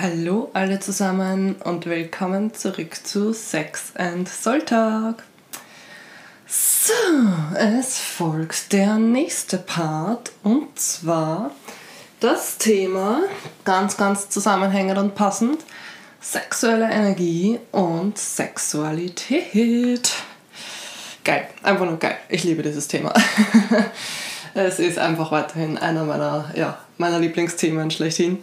Hallo alle zusammen und willkommen zurück zu Sex and Soul Talk. So, es folgt der nächste Part und zwar das Thema, ganz, ganz zusammenhängend und passend, sexuelle Energie und Sexualität. Geil, einfach nur geil. Ich liebe dieses Thema. es ist einfach weiterhin einer meiner, ja, meiner Lieblingsthemen schlechthin.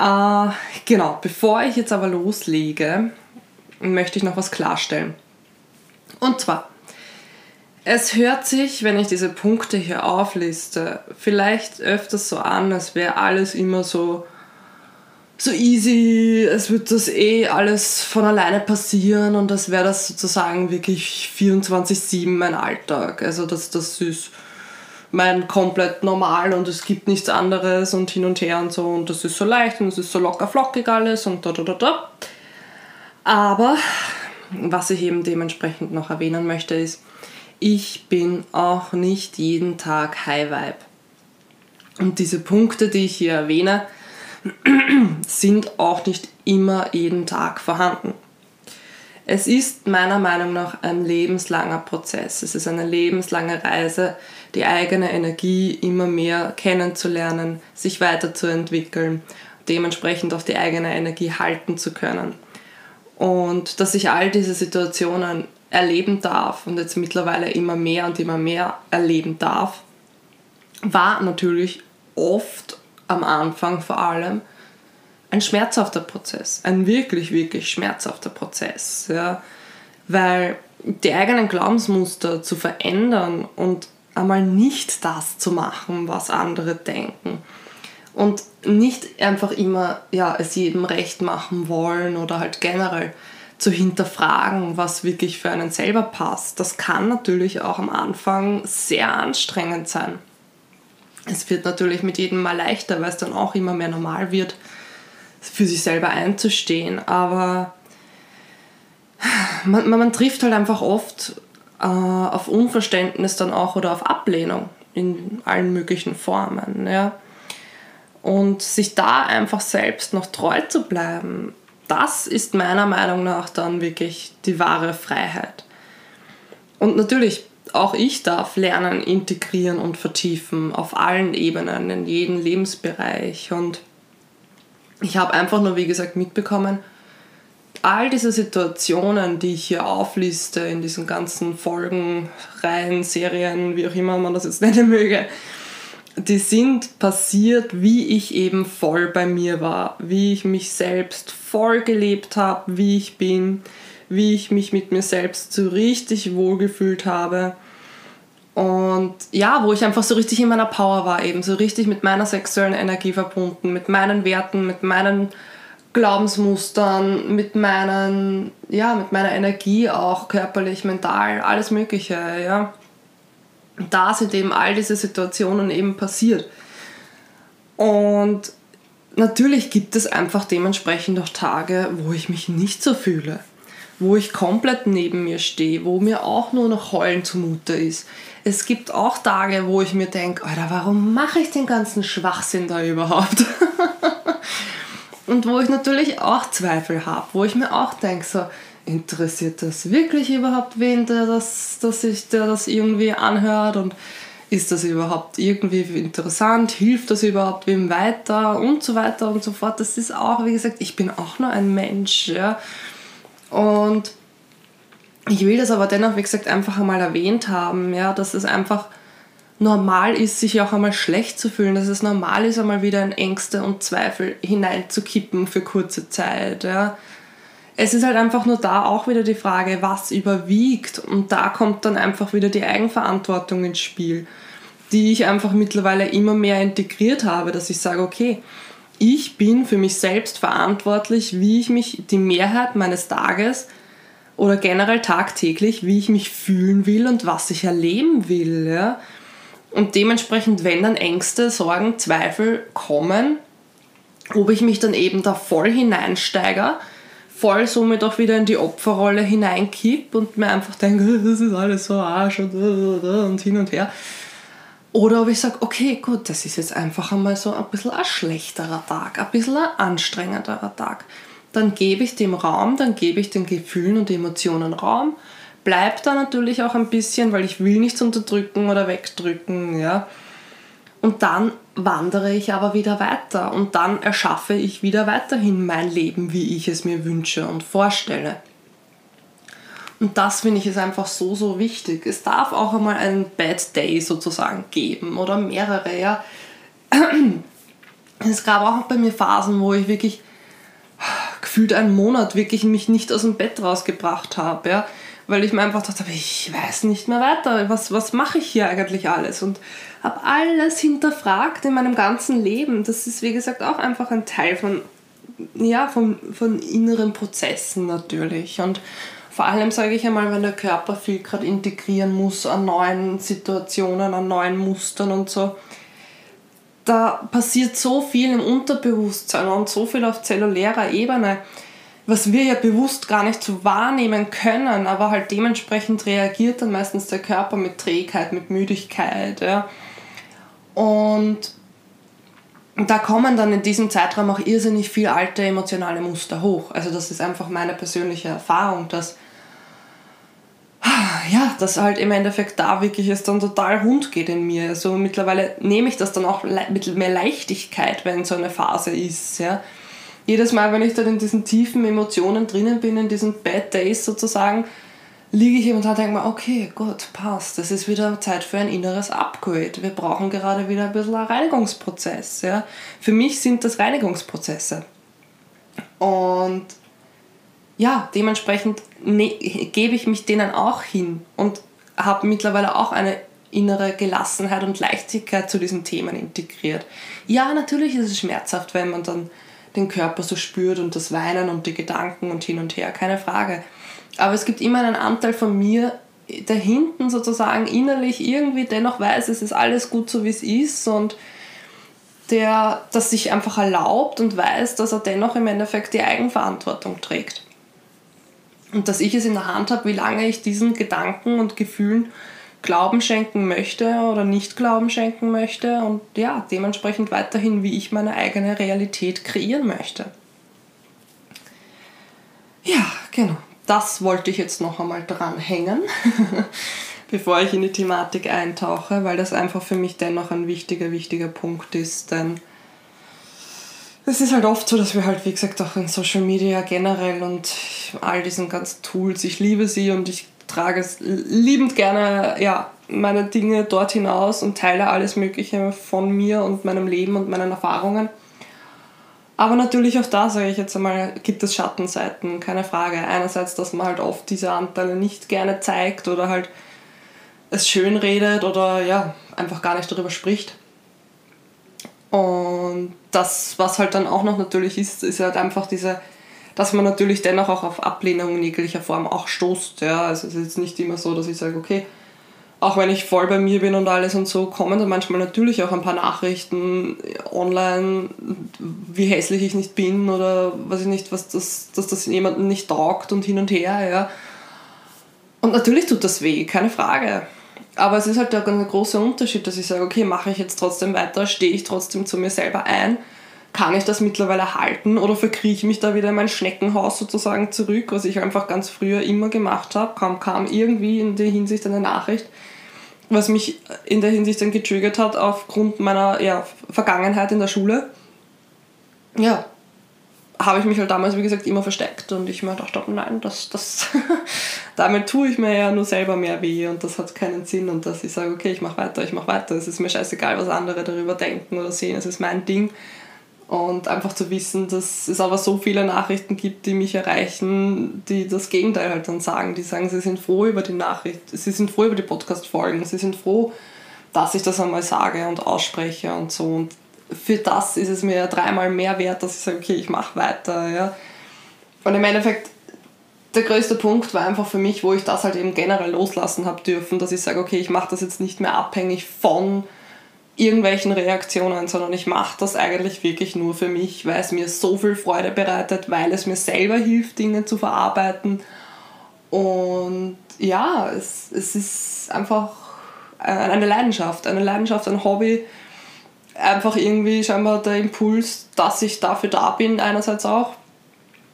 Äh, genau, bevor ich jetzt aber loslege, möchte ich noch was klarstellen. Und zwar, es hört sich, wenn ich diese Punkte hier aufliste, vielleicht öfters so an, als wäre alles immer so, so easy, es wird das eh alles von alleine passieren und das wäre das sozusagen wirklich 24-7 mein Alltag. Also das, das ist mein komplett normal und es gibt nichts anderes und hin und her und so und das ist so leicht und es ist so locker flockig alles und da da da da. Aber was ich eben dementsprechend noch erwähnen möchte ist, ich bin auch nicht jeden Tag High Vibe. Und diese Punkte, die ich hier erwähne, sind auch nicht immer jeden Tag vorhanden. Es ist meiner Meinung nach ein lebenslanger Prozess. Es ist eine lebenslange Reise, die eigene Energie immer mehr kennenzulernen, sich weiterzuentwickeln, dementsprechend auch die eigene Energie halten zu können. Und dass ich all diese Situationen erleben darf und jetzt mittlerweile immer mehr und immer mehr erleben darf, war natürlich oft am Anfang vor allem ein schmerzhafter Prozess, ein wirklich, wirklich schmerzhafter Prozess, ja, weil die eigenen Glaubensmuster zu verändern und einmal nicht das zu machen, was andere denken. Und nicht einfach immer ja, es jedem recht machen wollen oder halt generell zu hinterfragen, was wirklich für einen selber passt. Das kann natürlich auch am Anfang sehr anstrengend sein. Es wird natürlich mit jedem Mal leichter, weil es dann auch immer mehr normal wird, für sich selber einzustehen. Aber man, man, man trifft halt einfach oft äh, auf Unverständnis dann auch oder auf Ablehnung in allen möglichen Formen. Ja. Und sich da einfach selbst noch treu zu bleiben, das ist meiner Meinung nach dann wirklich die wahre Freiheit. Und natürlich, auch ich darf lernen, integrieren und vertiefen auf allen Ebenen, in jedem Lebensbereich. Und ich habe einfach nur, wie gesagt, mitbekommen, all diese Situationen, die ich hier aufliste in diesen ganzen Folgen, Reihen, Serien, wie auch immer man das jetzt nennen möge, die sind passiert, wie ich eben voll bei mir war, wie ich mich selbst voll gelebt habe, wie ich bin, wie ich mich mit mir selbst so richtig wohlgefühlt habe. Und ja, wo ich einfach so richtig in meiner Power war, eben so richtig mit meiner sexuellen Energie verbunden, mit meinen Werten, mit meinen Glaubensmustern, mit meinen, ja, mit meiner Energie auch, körperlich, mental, alles Mögliche, ja. Da sind eben all diese Situationen eben passiert. Und natürlich gibt es einfach dementsprechend auch Tage, wo ich mich nicht so fühle, wo ich komplett neben mir stehe, wo mir auch nur noch Heulen zumute ist. Es gibt auch Tage, wo ich mir denke, Alter, warum mache ich den ganzen Schwachsinn da überhaupt? Und wo ich natürlich auch Zweifel habe, wo ich mir auch denke, so, interessiert das wirklich überhaupt wen, der das, dass sich der das irgendwie anhört und ist das überhaupt irgendwie interessant, hilft das überhaupt wem weiter und so weiter und so fort. Das ist auch, wie gesagt, ich bin auch nur ein Mensch, ja. Und ich will das aber dennoch, wie gesagt, einfach einmal erwähnt haben, ja, dass es einfach normal ist, sich auch einmal schlecht zu fühlen, dass es normal ist, einmal wieder in Ängste und Zweifel hineinzukippen für kurze Zeit. Ja. Es ist halt einfach nur da auch wieder die Frage, was überwiegt. Und da kommt dann einfach wieder die Eigenverantwortung ins Spiel, die ich einfach mittlerweile immer mehr integriert habe, dass ich sage, okay, ich bin für mich selbst verantwortlich, wie ich mich die Mehrheit meines Tages oder generell tagtäglich, wie ich mich fühlen will und was ich erleben will. Ja? Und dementsprechend, wenn dann Ängste, Sorgen, Zweifel kommen, ob ich mich dann eben da voll hineinsteige, voll somit auch wieder in die Opferrolle hineinkipp und mir einfach denke, das ist alles so Arsch und, und hin und her. Oder ob ich sage, okay, gut, das ist jetzt einfach einmal so ein bisschen ein schlechterer Tag, ein bisschen ein anstrengenderer Tag. Dann gebe ich dem Raum, dann gebe ich den Gefühlen und Emotionen Raum. Bleibt da natürlich auch ein bisschen, weil ich will nichts unterdrücken oder wegdrücken, ja. Und dann wandere ich aber wieder weiter und dann erschaffe ich wieder weiterhin mein Leben, wie ich es mir wünsche und vorstelle. Und das finde ich ist einfach so, so wichtig. Es darf auch einmal einen Bad Day sozusagen geben oder mehrere. Ja. Es gab auch bei mir Phasen, wo ich wirklich gefühlt einen Monat wirklich mich nicht aus dem Bett rausgebracht habe, ja, weil ich mir einfach dachte, ich weiß nicht mehr weiter, was, was mache ich hier eigentlich alles und habe alles hinterfragt in meinem ganzen Leben. Das ist, wie gesagt, auch einfach ein Teil von, ja, von, von inneren Prozessen natürlich und vor allem sage ich einmal, wenn der Körper viel gerade integrieren muss an neuen Situationen, an neuen Mustern und so, da passiert so viel im Unterbewusstsein und so viel auf zellulärer Ebene, was wir ja bewusst gar nicht so wahrnehmen können, aber halt dementsprechend reagiert dann meistens der Körper mit Trägheit, mit Müdigkeit. Ja. Und da kommen dann in diesem Zeitraum auch irrsinnig viel alte emotionale Muster hoch. Also das ist einfach meine persönliche Erfahrung, dass ja, dass halt im Endeffekt da wirklich es dann total rund geht in mir. Also mittlerweile nehme ich das dann auch mit mehr Leichtigkeit, wenn so eine Phase ist. Ja. Jedes Mal, wenn ich dann in diesen tiefen Emotionen drinnen bin, in diesen Bad Days sozusagen, liege ich eben und denke mir, okay, gut, passt. Das ist wieder Zeit für ein inneres Upgrade. Wir brauchen gerade wieder ein bisschen einen Reinigungsprozess. Ja. Für mich sind das Reinigungsprozesse. Und ja, dementsprechend ne gebe ich mich denen auch hin und habe mittlerweile auch eine innere Gelassenheit und Leichtigkeit zu diesen Themen integriert. Ja, natürlich ist es schmerzhaft, wenn man dann den Körper so spürt und das Weinen und die Gedanken und hin und her, keine Frage. Aber es gibt immer einen Anteil von mir, der hinten sozusagen innerlich irgendwie dennoch weiß, es ist alles gut so, wie es ist und der das sich einfach erlaubt und weiß, dass er dennoch im Endeffekt die Eigenverantwortung trägt. Und dass ich es in der Hand habe, wie lange ich diesen Gedanken und Gefühlen Glauben schenken möchte oder nicht Glauben schenken möchte und ja, dementsprechend weiterhin, wie ich meine eigene Realität kreieren möchte. Ja, genau. Das wollte ich jetzt noch einmal dranhängen, bevor ich in die Thematik eintauche, weil das einfach für mich dennoch ein wichtiger, wichtiger Punkt ist, denn es ist halt oft so, dass wir halt, wie gesagt, auch in Social Media generell und all diesen ganzen Tools, ich liebe sie und ich trage es liebend gerne, ja, meine Dinge dort hinaus und teile alles Mögliche von mir und meinem Leben und meinen Erfahrungen. Aber natürlich auch da, sage ich jetzt einmal, gibt es Schattenseiten, keine Frage. Einerseits, dass man halt oft diese Anteile nicht gerne zeigt oder halt es schön redet oder ja, einfach gar nicht darüber spricht. Und das, was halt dann auch noch natürlich ist, ist halt einfach diese, dass man natürlich dennoch auch auf Ablehnung in jeglicher Form auch stoßt. Ja? Also es ist jetzt nicht immer so, dass ich sage, okay, auch wenn ich voll bei mir bin und alles und so, kommen dann manchmal natürlich auch ein paar Nachrichten online, wie hässlich ich nicht bin oder weiß ich nicht, was das, dass das jemandem nicht taugt und hin und her. Ja? Und natürlich tut das weh, keine Frage. Aber es ist halt ein großer Unterschied, dass ich sage, okay, mache ich jetzt trotzdem weiter, stehe ich trotzdem zu mir selber ein, kann ich das mittlerweile halten oder verkrieche ich mich da wieder in mein Schneckenhaus sozusagen zurück, was ich einfach ganz früher immer gemacht habe, kam, kam irgendwie in der Hinsicht eine Nachricht, was mich in der Hinsicht dann getriggert hat aufgrund meiner ja, Vergangenheit in der Schule. Ja, habe ich mich halt damals, wie gesagt, immer versteckt und ich mir gedacht nein, das, das damit tue ich mir ja nur selber mehr weh und das hat keinen Sinn und dass ich sage, okay, ich mache weiter, ich mache weiter, es ist mir scheißegal, was andere darüber denken oder sehen, es ist mein Ding und einfach zu wissen, dass es aber so viele Nachrichten gibt, die mich erreichen, die das Gegenteil halt dann sagen, die sagen, sie sind froh über die Nachricht, sie sind froh über die Podcast-Folgen, sie sind froh, dass ich das einmal sage und ausspreche und so und für das ist es mir dreimal mehr wert, dass ich sage, okay, ich mache weiter. Ja. Und im Endeffekt, der größte Punkt war einfach für mich, wo ich das halt eben generell loslassen habe dürfen, dass ich sage, okay, ich mache das jetzt nicht mehr abhängig von irgendwelchen Reaktionen, sondern ich mache das eigentlich wirklich nur für mich, weil es mir so viel Freude bereitet, weil es mir selber hilft, Dinge zu verarbeiten. Und ja, es, es ist einfach eine Leidenschaft, eine Leidenschaft, ein Hobby, einfach irgendwie scheinbar der Impuls, dass ich dafür da bin, einerseits auch.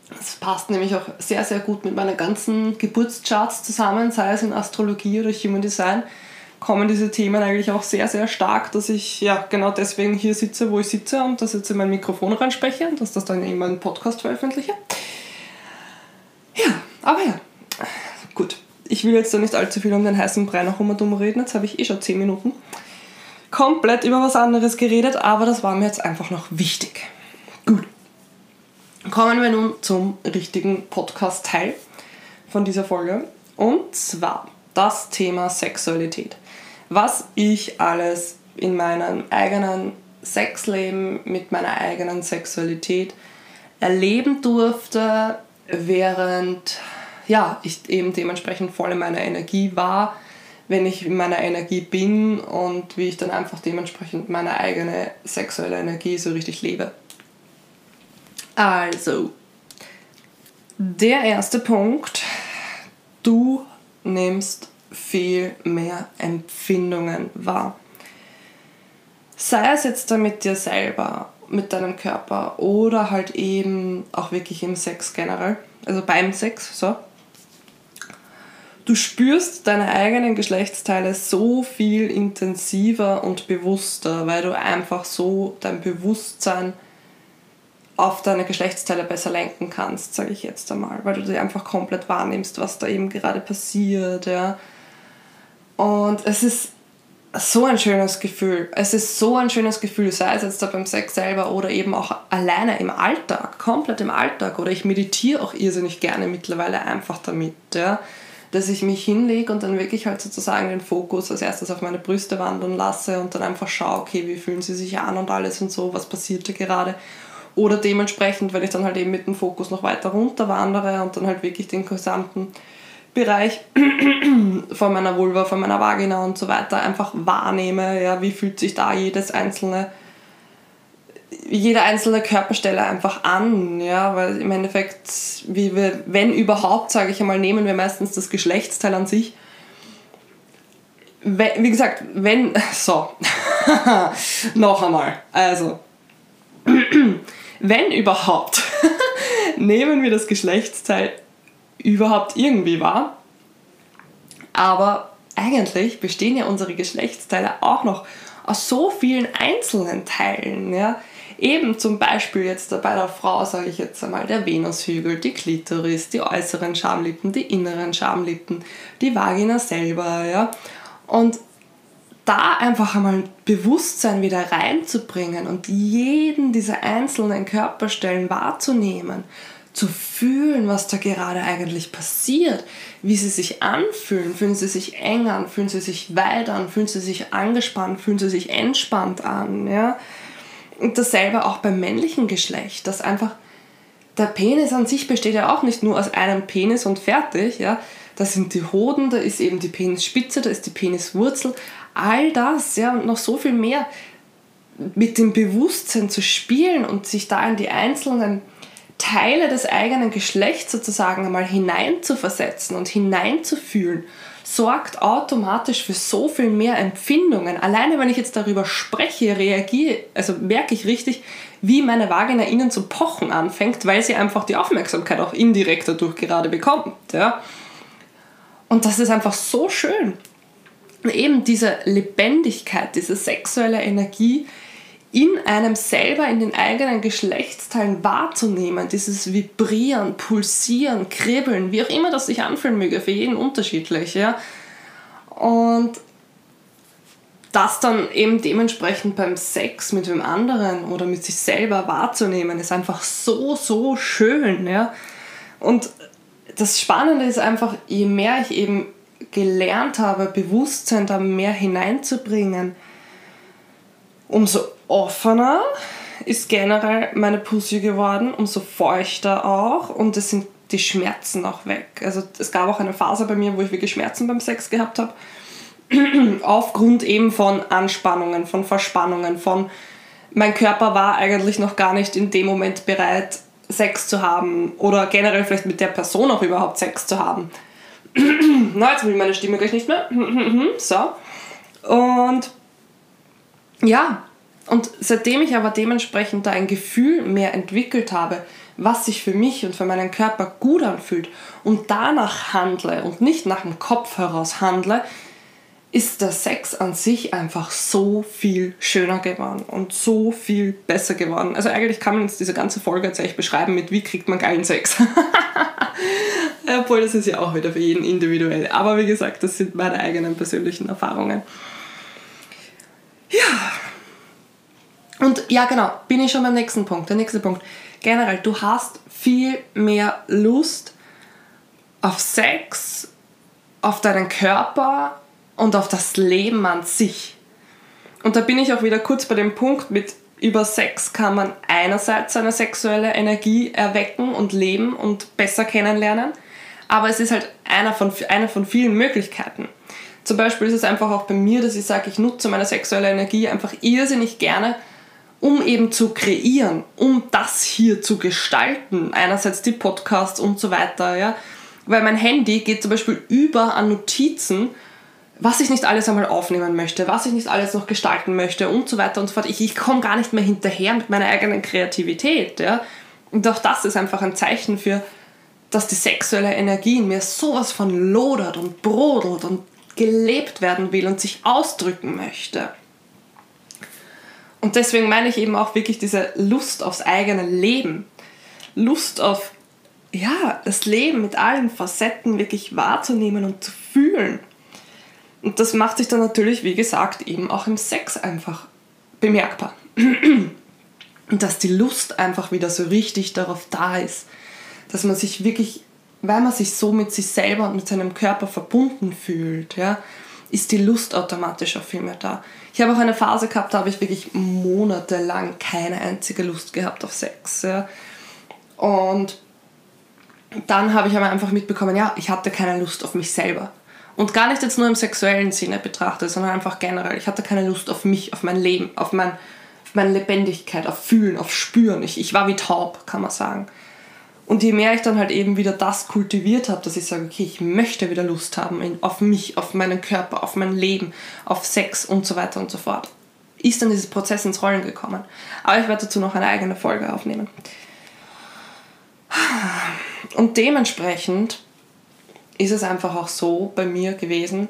Das passt nämlich auch sehr, sehr gut mit meinen ganzen Geburtscharts zusammen, sei es in Astrologie oder Human Design, kommen diese Themen eigentlich auch sehr, sehr stark, dass ich ja genau deswegen hier sitze, wo ich sitze und dass jetzt in mein Mikrofon reinspreche und dass das dann in meinen Podcast veröffentliche. Ja, aber ja, gut. Ich will jetzt da nicht allzu viel um den heißen Brei noch um reden, jetzt habe ich eh schon 10 Minuten komplett über was anderes geredet, aber das war mir jetzt einfach noch wichtig. Gut. Kommen wir nun zum richtigen Podcast-Teil von dieser Folge. Und zwar das Thema Sexualität. Was ich alles in meinem eigenen Sexleben mit meiner eigenen Sexualität erleben durfte, während ja, ich eben dementsprechend voll in meiner Energie war, wenn ich in meiner Energie bin und wie ich dann einfach dementsprechend meine eigene sexuelle Energie so richtig lebe. Also, der erste Punkt, du nimmst viel mehr Empfindungen wahr. Sei es jetzt da mit dir selber, mit deinem Körper oder halt eben auch wirklich im Sex generell, also beim Sex, so. Du spürst deine eigenen Geschlechtsteile so viel intensiver und bewusster, weil du einfach so dein Bewusstsein auf deine Geschlechtsteile besser lenken kannst, sage ich jetzt einmal, weil du dir einfach komplett wahrnimmst, was da eben gerade passiert, ja. Und es ist so ein schönes Gefühl. Es ist so ein schönes Gefühl, sei es jetzt da beim Sex selber oder eben auch alleine im Alltag, komplett im Alltag. Oder ich meditiere auch irrsinnig gerne mittlerweile einfach damit, ja dass ich mich hinlege und dann wirklich halt sozusagen den Fokus als erstes auf meine Brüste wandern lasse und dann einfach schaue, okay, wie fühlen sie sich an und alles und so, was passiert da gerade. Oder dementsprechend, wenn ich dann halt eben mit dem Fokus noch weiter runter wandere und dann halt wirklich den gesamten Bereich von meiner Vulva, von meiner Vagina und so weiter einfach wahrnehme, ja, wie fühlt sich da jedes einzelne jede einzelne Körperstelle einfach an, ja, weil im Endeffekt, wie wir, wenn überhaupt, sage ich einmal, nehmen wir meistens das Geschlechtsteil an sich. Wie gesagt, wenn, so, noch einmal, also, wenn überhaupt, nehmen wir das Geschlechtsteil überhaupt irgendwie wahr, aber eigentlich bestehen ja unsere Geschlechtsteile auch noch aus so vielen einzelnen Teilen, ja, Eben zum Beispiel jetzt bei der Frau, sage ich jetzt einmal, der Venushügel, die Klitoris, die äußeren Schamlippen, die inneren Schamlippen, die Vagina selber, ja. Und da einfach einmal Bewusstsein wieder reinzubringen und jeden dieser einzelnen Körperstellen wahrzunehmen, zu fühlen, was da gerade eigentlich passiert, wie sie sich anfühlen. Fühlen sie sich eng an, fühlen sie sich weit an, fühlen sie sich angespannt, fühlen sie sich entspannt an, ja und dasselbe auch beim männlichen Geschlecht, dass einfach der Penis an sich besteht ja auch nicht nur aus einem Penis und fertig, ja. Da sind die Hoden, da ist eben die Penisspitze, da ist die Peniswurzel, all das, ja, und noch so viel mehr mit dem Bewusstsein zu spielen und sich da in die einzelnen Teile des eigenen Geschlechts sozusagen einmal hineinzuversetzen und hineinzufühlen sorgt automatisch für so viel mehr Empfindungen. Alleine wenn ich jetzt darüber spreche, reagiere, also merke ich richtig, wie meine Vagina innen zu pochen anfängt, weil sie einfach die Aufmerksamkeit auch indirekt dadurch gerade bekommt. Ja? Und das ist einfach so schön. Eben diese Lebendigkeit, diese sexuelle Energie, in einem selber, in den eigenen Geschlechtsteilen wahrzunehmen, dieses Vibrieren, Pulsieren, Kribbeln, wie auch immer das sich anfühlen möge, für jeden unterschiedlich. Ja? Und das dann eben dementsprechend beim Sex mit dem anderen oder mit sich selber wahrzunehmen, ist einfach so, so schön. Ja? Und das Spannende ist einfach, je mehr ich eben gelernt habe, Bewusstsein da mehr hineinzubringen, umso offener ist generell meine Pussy geworden, umso feuchter auch und es sind die Schmerzen auch weg. Also es gab auch eine Phase bei mir, wo ich wirklich Schmerzen beim Sex gehabt habe. Aufgrund eben von Anspannungen, von Verspannungen, von mein Körper war eigentlich noch gar nicht in dem Moment bereit, Sex zu haben oder generell vielleicht mit der Person auch überhaupt Sex zu haben. Na, jetzt will meine Stimme gleich nicht mehr. so. Und ja, und seitdem ich aber dementsprechend da ein Gefühl mehr entwickelt habe, was sich für mich und für meinen Körper gut anfühlt und danach handle und nicht nach dem Kopf heraus handle, ist der Sex an sich einfach so viel schöner geworden und so viel besser geworden. Also eigentlich kann man jetzt diese ganze Folge jetzt echt beschreiben mit wie kriegt man geilen Sex. Obwohl das ist ja auch wieder für jeden individuell. Aber wie gesagt, das sind meine eigenen persönlichen Erfahrungen. Ja. Und ja, genau, bin ich schon beim nächsten Punkt. Der nächste Punkt. Generell, du hast viel mehr Lust auf Sex, auf deinen Körper und auf das Leben an sich. Und da bin ich auch wieder kurz bei dem Punkt mit über Sex kann man einerseits seine sexuelle Energie erwecken und leben und besser kennenlernen, aber es ist halt einer von, eine von vielen Möglichkeiten. Zum Beispiel ist es einfach auch bei mir, dass ich sage, ich nutze meine sexuelle Energie einfach irrsinnig gerne, um eben zu kreieren, um das hier zu gestalten. Einerseits die Podcasts und so weiter, ja. Weil mein Handy geht zum Beispiel über an Notizen was ich nicht alles einmal aufnehmen möchte, was ich nicht alles noch gestalten möchte und so weiter und so fort. Ich, ich komme gar nicht mehr hinterher mit meiner eigenen Kreativität. Ja? Und auch das ist einfach ein Zeichen für, dass die sexuelle Energie in mir sowas von lodert und brodelt und gelebt werden will und sich ausdrücken möchte. Und deswegen meine ich eben auch wirklich diese Lust aufs eigene Leben. Lust auf, ja, das Leben mit allen Facetten wirklich wahrzunehmen und zu fühlen. Und das macht sich dann natürlich, wie gesagt, eben auch im Sex einfach bemerkbar. Und dass die Lust einfach wieder so richtig darauf da ist, dass man sich wirklich, weil man sich so mit sich selber und mit seinem Körper verbunden fühlt, ja, ist die Lust automatisch auch viel mehr da. Ich habe auch eine Phase gehabt, da habe ich wirklich monatelang keine einzige Lust gehabt auf Sex. Ja. Und dann habe ich aber einfach mitbekommen, ja, ich hatte keine Lust auf mich selber. Und gar nicht jetzt nur im sexuellen Sinne betrachtet, sondern einfach generell. Ich hatte keine Lust auf mich, auf mein Leben, auf, mein, auf meine Lebendigkeit, auf Fühlen, auf Spüren. Ich, ich war wie taub, kann man sagen. Und je mehr ich dann halt eben wieder das kultiviert habe, dass ich sage, okay, ich möchte wieder Lust haben auf mich, auf meinen Körper, auf mein Leben, auf Sex und so weiter und so fort, ist dann dieses Prozess ins Rollen gekommen. Aber ich werde dazu noch eine eigene Folge aufnehmen. Und dementsprechend ist es einfach auch so bei mir gewesen,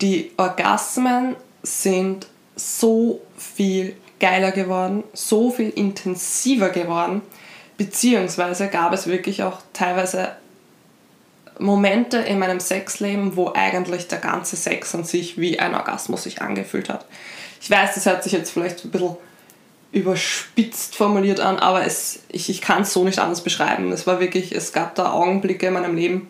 die Orgasmen sind so viel geiler geworden, so viel intensiver geworden, beziehungsweise gab es wirklich auch teilweise Momente in meinem Sexleben, wo eigentlich der ganze Sex an sich wie ein Orgasmus sich angefühlt hat. Ich weiß, das hört sich jetzt vielleicht ein bisschen überspitzt formuliert an, aber es, ich, ich kann es so nicht anders beschreiben. Es war wirklich, es gab da Augenblicke in meinem Leben,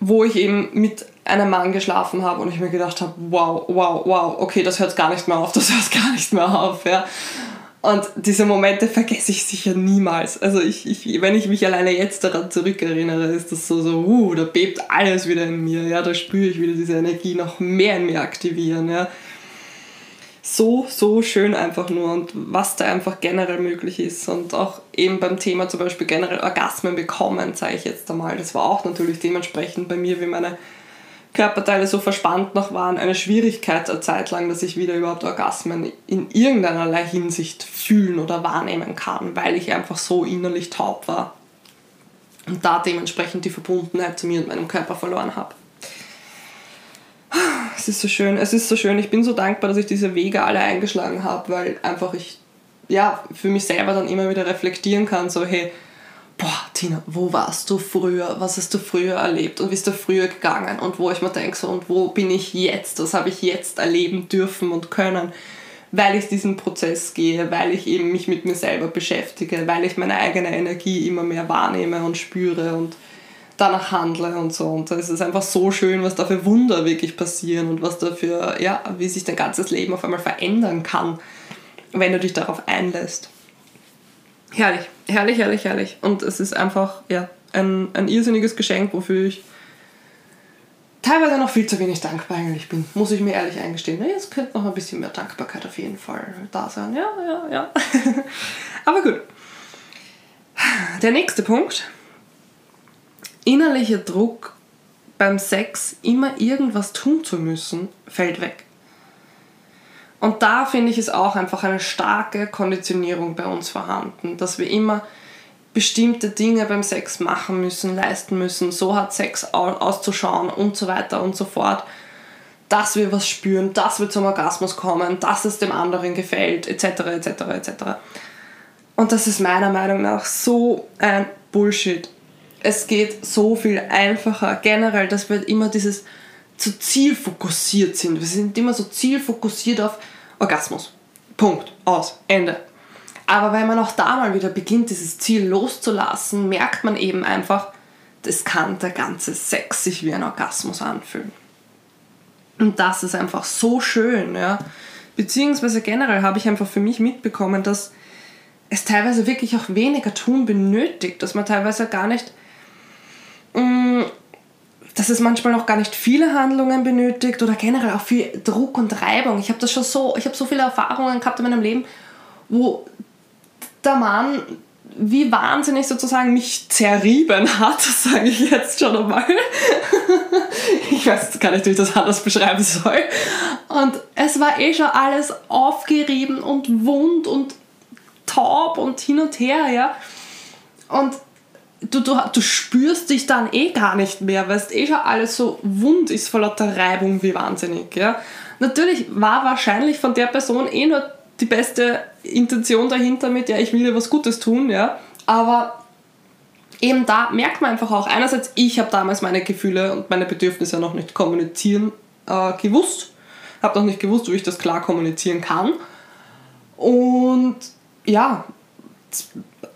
wo ich eben mit einem Mann geschlafen habe und ich mir gedacht habe, wow, wow, wow, okay, das hört gar nicht mehr auf, das hört gar nicht mehr auf, ja. Und diese Momente vergesse ich sicher niemals. Also ich, ich, wenn ich mich alleine jetzt daran zurückerinnere, ist das so, so, uh, da bebt alles wieder in mir, ja, da spüre ich wieder diese Energie noch mehr in mir aktivieren, ja so, so schön einfach nur und was da einfach generell möglich ist. Und auch eben beim Thema zum Beispiel generell Orgasmen bekommen, sage ich jetzt einmal. Das war auch natürlich dementsprechend bei mir, wie meine Körperteile so verspannt noch waren, eine Schwierigkeit eine Zeit lang, dass ich wieder überhaupt Orgasmen in irgendeiner Hinsicht fühlen oder wahrnehmen kann, weil ich einfach so innerlich taub war und da dementsprechend die Verbundenheit zu mir und meinem Körper verloren habe es ist so schön, es ist so schön. Ich bin so dankbar, dass ich diese Wege alle eingeschlagen habe, weil einfach ich ja für mich selber dann immer wieder reflektieren kann, so hey, boah, Tina, wo warst du früher? Was hast du früher erlebt? Und wie ist du früher gegangen? Und wo ich mir denke, so, und wo bin ich jetzt? Was habe ich jetzt erleben dürfen und können? Weil ich diesen Prozess gehe, weil ich eben mich mit mir selber beschäftige, weil ich meine eigene Energie immer mehr wahrnehme und spüre und danach handle und so. Und es ist einfach so schön, was da für Wunder wirklich passieren und was da für, ja, wie sich dein ganzes Leben auf einmal verändern kann, wenn du dich darauf einlässt. Herrlich, herrlich, herrlich, herrlich. Und es ist einfach, ja, ein, ein irrsinniges Geschenk, wofür ich teilweise noch viel zu wenig dankbar eigentlich bin, muss ich mir ehrlich eingestehen. Es könnte noch ein bisschen mehr Dankbarkeit auf jeden Fall da sein. Ja, ja, ja. Aber gut. Der nächste Punkt innerlicher Druck beim Sex immer irgendwas tun zu müssen, fällt weg. Und da finde ich es auch einfach eine starke Konditionierung bei uns vorhanden, dass wir immer bestimmte Dinge beim Sex machen müssen, leisten müssen, so hat Sex auszuschauen und so weiter und so fort, dass wir was spüren, dass wir zum Orgasmus kommen, dass es dem anderen gefällt, etc. etc. etc. Und das ist meiner Meinung nach so ein Bullshit. Es geht so viel einfacher. Generell, dass wir immer dieses zu zielfokussiert sind. Wir sind immer so zielfokussiert auf Orgasmus. Punkt. Aus. Ende. Aber wenn man auch da mal wieder beginnt, dieses Ziel loszulassen, merkt man eben einfach, das kann der ganze Sex sich wie ein Orgasmus anfühlen. Und das ist einfach so schön, ja. Beziehungsweise generell habe ich einfach für mich mitbekommen, dass es teilweise wirklich auch weniger tun benötigt, dass man teilweise gar nicht, mh, mm, dass es manchmal noch gar nicht viele Handlungen benötigt oder generell auch viel Druck und Reibung. Ich habe das schon so, ich habe so viele Erfahrungen gehabt in meinem Leben, wo der Mann wie wahnsinnig sozusagen mich zerrieben hat, sage ich jetzt schon einmal. ich weiß gar nicht, wie ich das anders beschreiben soll. Und es war eh schon alles aufgerieben und wund und taub und hin und her, ja. Und du, du, du spürst dich dann eh gar nicht mehr, weil es eh schon alles so wund ist vor lauter Reibung wie wahnsinnig, ja. Natürlich war wahrscheinlich von der Person eh nur die beste Intention dahinter mit, ja, ich will dir was Gutes tun, ja. Aber eben da merkt man einfach auch, einerseits, ich habe damals meine Gefühle und meine Bedürfnisse noch nicht kommunizieren äh, gewusst, habe noch nicht gewusst, wie ich das klar kommunizieren kann. Und ja,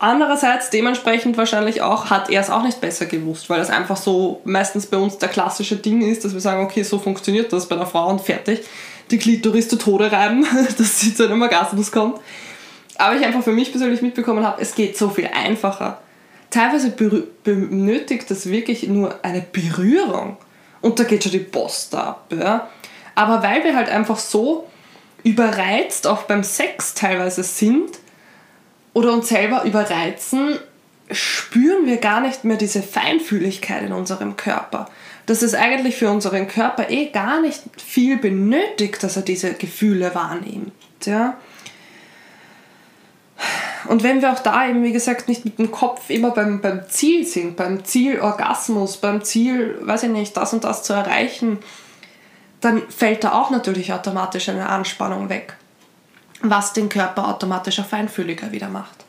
andererseits dementsprechend wahrscheinlich auch hat er es auch nicht besser gewusst, weil das einfach so meistens bei uns der klassische Ding ist, dass wir sagen, okay, so funktioniert das bei einer Frau und fertig. Die Klitoris zu Tode reiben, dass sie zu einem Orgasmus kommt. Aber ich einfach für mich persönlich mitbekommen habe, es geht so viel einfacher. Teilweise benötigt das wirklich nur eine Berührung und da geht schon die Post ab. Ja? Aber weil wir halt einfach so überreizt auch beim Sex teilweise sind, oder uns selber überreizen, spüren wir gar nicht mehr diese Feinfühligkeit in unserem Körper. Dass es eigentlich für unseren Körper eh gar nicht viel benötigt, dass er diese Gefühle wahrnimmt. Ja? Und wenn wir auch da eben, wie gesagt, nicht mit dem Kopf immer beim, beim Ziel sind, beim Ziel Orgasmus, beim Ziel, weiß ich nicht, das und das zu erreichen, dann fällt da auch natürlich automatisch eine Anspannung weg was den Körper automatisch auch feinfühliger wieder macht.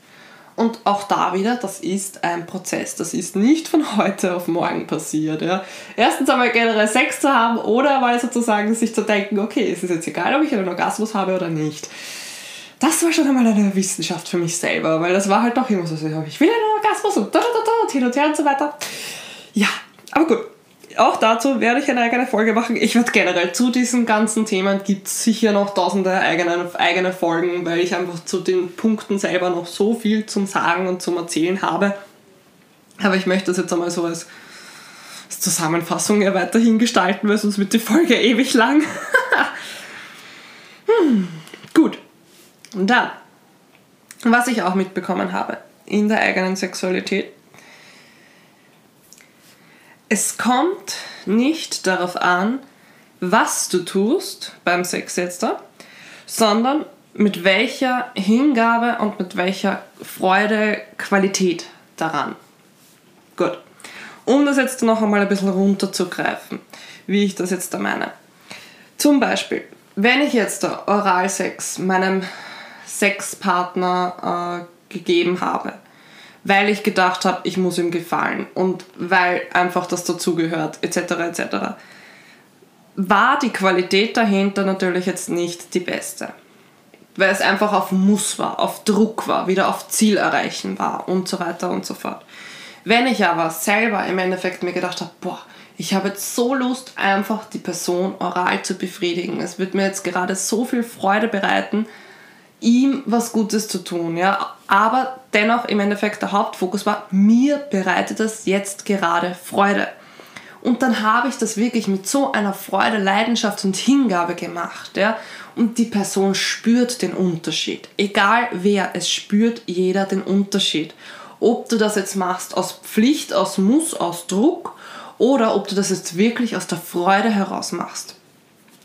Und auch da wieder, das ist ein Prozess. Das ist nicht von heute auf morgen passiert. Ja. Erstens einmal generell Sex zu haben oder mal sozusagen sich zu denken, okay, es ist jetzt egal, ob ich einen Orgasmus habe oder nicht. Das war schon einmal eine Wissenschaft für mich selber, weil das war halt doch immer so, ich will einen Orgasmus und da, da, da, und hin und her und so weiter. Ja, aber gut auch dazu werde ich eine eigene Folge machen. Ich werde generell zu diesen ganzen Themen gibt es sicher noch tausende eigene, eigene Folgen, weil ich einfach zu den Punkten selber noch so viel zum Sagen und zum Erzählen habe. Aber ich möchte das jetzt einmal so als, als Zusammenfassung ja weiterhin gestalten, weil sonst wird die Folge ewig lang. hm, gut. Und dann, was ich auch mitbekommen habe in der eigenen Sexualität, es kommt nicht darauf an, was du tust beim Sex jetzt sondern mit welcher Hingabe und mit welcher Freude, Qualität daran. Gut. Um das jetzt noch einmal ein bisschen runterzugreifen, wie ich das jetzt da meine. Zum Beispiel, wenn ich jetzt Oralsex meinem Sexpartner äh, gegeben habe, weil ich gedacht habe, ich muss ihm gefallen und weil einfach das dazugehört, etc. etc. War die Qualität dahinter natürlich jetzt nicht die beste. Weil es einfach auf Muss war, auf Druck war, wieder auf Ziel erreichen war und so weiter und so fort. Wenn ich aber selber im Endeffekt mir gedacht habe, boah, ich habe jetzt so Lust, einfach die Person oral zu befriedigen. Es wird mir jetzt gerade so viel Freude bereiten, ihm was Gutes zu tun, ja. Aber dennoch im Endeffekt der Hauptfokus war, mir bereitet das jetzt gerade Freude. Und dann habe ich das wirklich mit so einer Freude, Leidenschaft und Hingabe gemacht, ja. Und die Person spürt den Unterschied. Egal wer, es spürt jeder den Unterschied. Ob du das jetzt machst aus Pflicht, aus Muss, aus Druck oder ob du das jetzt wirklich aus der Freude heraus machst.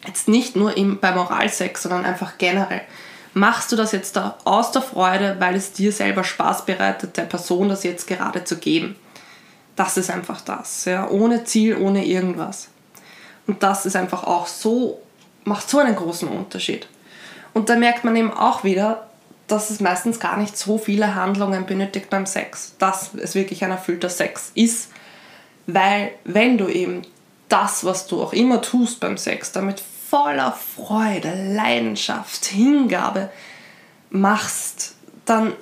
Jetzt nicht nur im, beim Oralsex, sondern einfach generell. Machst du das jetzt da aus der Freude, weil es dir selber Spaß bereitet, der Person das jetzt gerade zu geben? Das ist einfach das, ja, ohne Ziel, ohne irgendwas. Und das ist einfach auch so, macht so einen großen Unterschied. Und da merkt man eben auch wieder, dass es meistens gar nicht so viele Handlungen benötigt beim Sex, dass es wirklich ein erfüllter Sex ist. Weil wenn du eben das, was du auch immer tust beim Sex, damit voller Freude, Leidenschaft, Hingabe machst, dann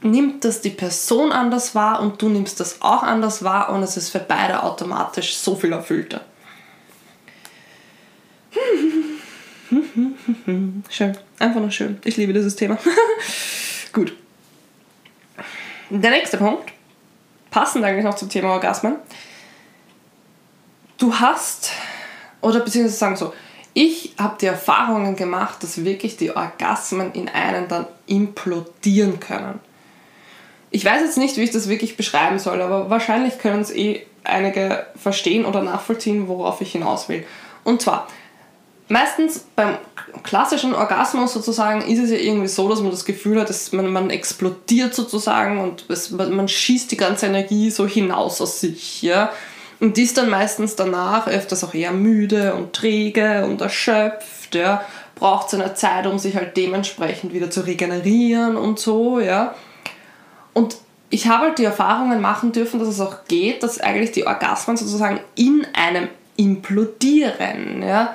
nimmt das die Person anders wahr und du nimmst das auch anders wahr und es ist für beide automatisch so viel erfüllter. Schön. Einfach nur schön. Ich liebe dieses Thema. Gut. Der nächste Punkt, passend eigentlich noch zum Thema Orgasmen. Du hast, oder beziehungsweise sagen so, ich habe die Erfahrungen gemacht, dass wirklich die Orgasmen in einen dann implodieren können. Ich weiß jetzt nicht, wie ich das wirklich beschreiben soll, aber wahrscheinlich können es eh einige verstehen oder nachvollziehen, worauf ich hinaus will. Und zwar, meistens beim klassischen Orgasmus sozusagen ist es ja irgendwie so, dass man das Gefühl hat, dass man, man explodiert sozusagen und es, man schießt die ganze Energie so hinaus aus sich. Ja? Und die ist dann meistens danach öfters auch eher müde und träge und erschöpft. Ja? Braucht seine Zeit, um sich halt dementsprechend wieder zu regenerieren und so. Ja? Und ich habe halt die Erfahrungen machen dürfen, dass es auch geht, dass eigentlich die Orgasmen sozusagen in einem implodieren. Ja?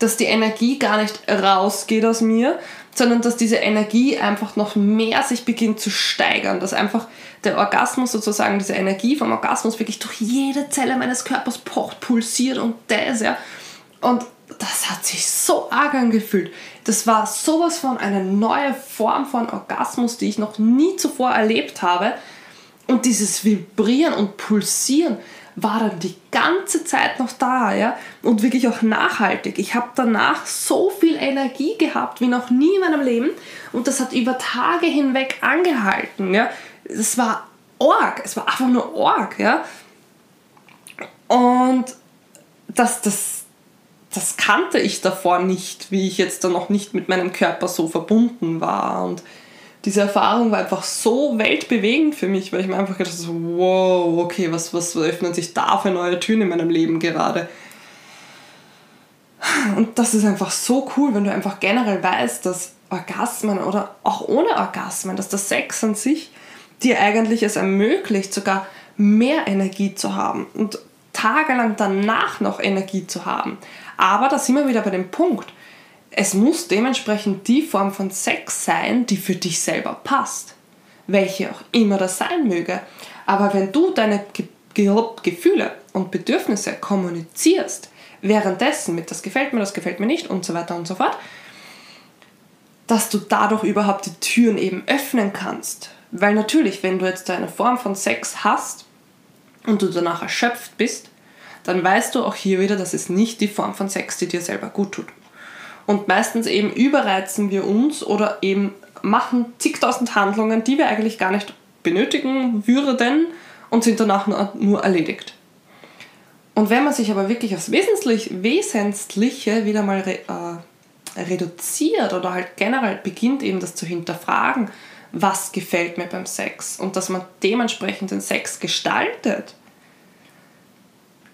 dass die Energie gar nicht rausgeht aus mir, sondern dass diese Energie einfach noch mehr sich beginnt zu steigern, dass einfach der Orgasmus sozusagen, diese Energie vom Orgasmus wirklich durch jede Zelle meines Körpers pocht, pulsiert und das, ja. Und das hat sich so arg angefühlt. Das war sowas von eine neue Form von Orgasmus, die ich noch nie zuvor erlebt habe. Und dieses Vibrieren und Pulsieren, war dann die ganze Zeit noch da, ja, und wirklich auch nachhaltig. Ich habe danach so viel Energie gehabt wie noch nie in meinem Leben und das hat über Tage hinweg angehalten, ja. Es war Org, es war einfach nur Org, ja. Und das, das, das kannte ich davor nicht, wie ich jetzt dann noch nicht mit meinem Körper so verbunden war und diese Erfahrung war einfach so weltbewegend für mich, weil ich mir einfach gedacht habe, wow, okay, was, was öffnen sich da für neue Türen in meinem Leben gerade? Und das ist einfach so cool, wenn du einfach generell weißt, dass Orgasmen oder auch ohne Orgasmen, dass der Sex an sich dir eigentlich es ermöglicht, sogar mehr Energie zu haben und tagelang danach noch Energie zu haben. Aber da sind wir wieder bei dem Punkt es muss dementsprechend die Form von Sex sein, die für dich selber passt. Welche auch immer das sein möge. Aber wenn du deine Ge Ge Gefühle und Bedürfnisse kommunizierst, währenddessen mit das gefällt mir, das gefällt mir nicht und so weiter und so fort, dass du dadurch überhaupt die Türen eben öffnen kannst. Weil natürlich, wenn du jetzt eine Form von Sex hast und du danach erschöpft bist, dann weißt du auch hier wieder, das ist nicht die Form von Sex, die dir selber gut tut. Und meistens eben überreizen wir uns oder eben machen zigtausend Handlungen, die wir eigentlich gar nicht benötigen würden und sind danach nur, nur erledigt. Und wenn man sich aber wirklich aufs Wesentlich, Wesentliche wieder mal re, äh, reduziert oder halt generell beginnt eben das zu hinterfragen, was gefällt mir beim Sex und dass man dementsprechend den Sex gestaltet,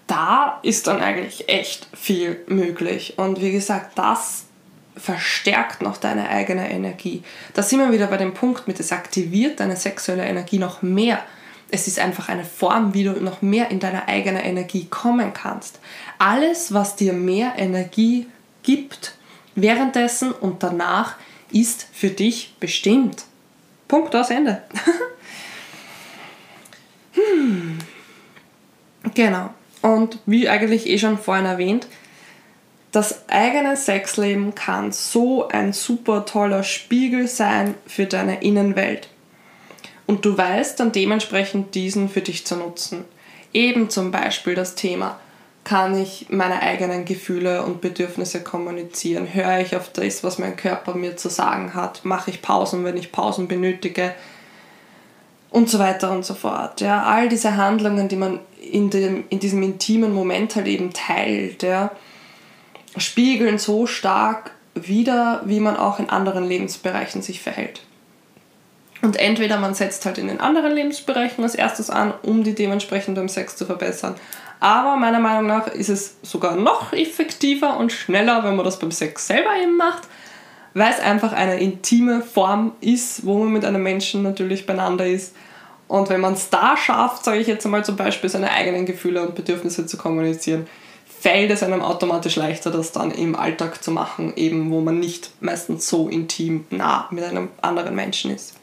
da ist dann eigentlich echt viel möglich. Und wie gesagt, das verstärkt noch deine eigene Energie. Da sind wir wieder bei dem Punkt mit, es aktiviert deine sexuelle Energie noch mehr. Es ist einfach eine Form, wie du noch mehr in deine eigene Energie kommen kannst. Alles, was dir mehr Energie gibt, währenddessen und danach, ist für dich bestimmt. Punkt aus Ende. hm. Genau. Und wie eigentlich eh schon vorhin erwähnt, das eigene Sexleben kann so ein super toller Spiegel sein für deine Innenwelt. Und du weißt dann dementsprechend diesen für dich zu nutzen. Eben zum Beispiel das Thema, kann ich meine eigenen Gefühle und Bedürfnisse kommunizieren? Höre ich auf das, was mein Körper mir zu sagen hat? Mache ich Pausen, wenn ich Pausen benötige? und so weiter und so fort. Ja, all diese Handlungen, die man in, dem, in diesem intimen Moment halt eben teilt, ja, spiegeln so stark wider, wie man auch in anderen Lebensbereichen sich verhält. Und entweder man setzt halt in den anderen Lebensbereichen als erstes an, um die dementsprechend beim Sex zu verbessern. Aber meiner Meinung nach ist es sogar noch effektiver und schneller, wenn man das beim Sex selber eben macht, weil es einfach eine intime Form ist, wo man mit einem Menschen natürlich beieinander ist. Und wenn man es da schafft, sage ich jetzt einmal zum Beispiel, seine eigenen Gefühle und Bedürfnisse zu kommunizieren, fällt es einem automatisch leichter, das dann im Alltag zu machen, eben wo man nicht meistens so intim nah mit einem anderen Menschen ist.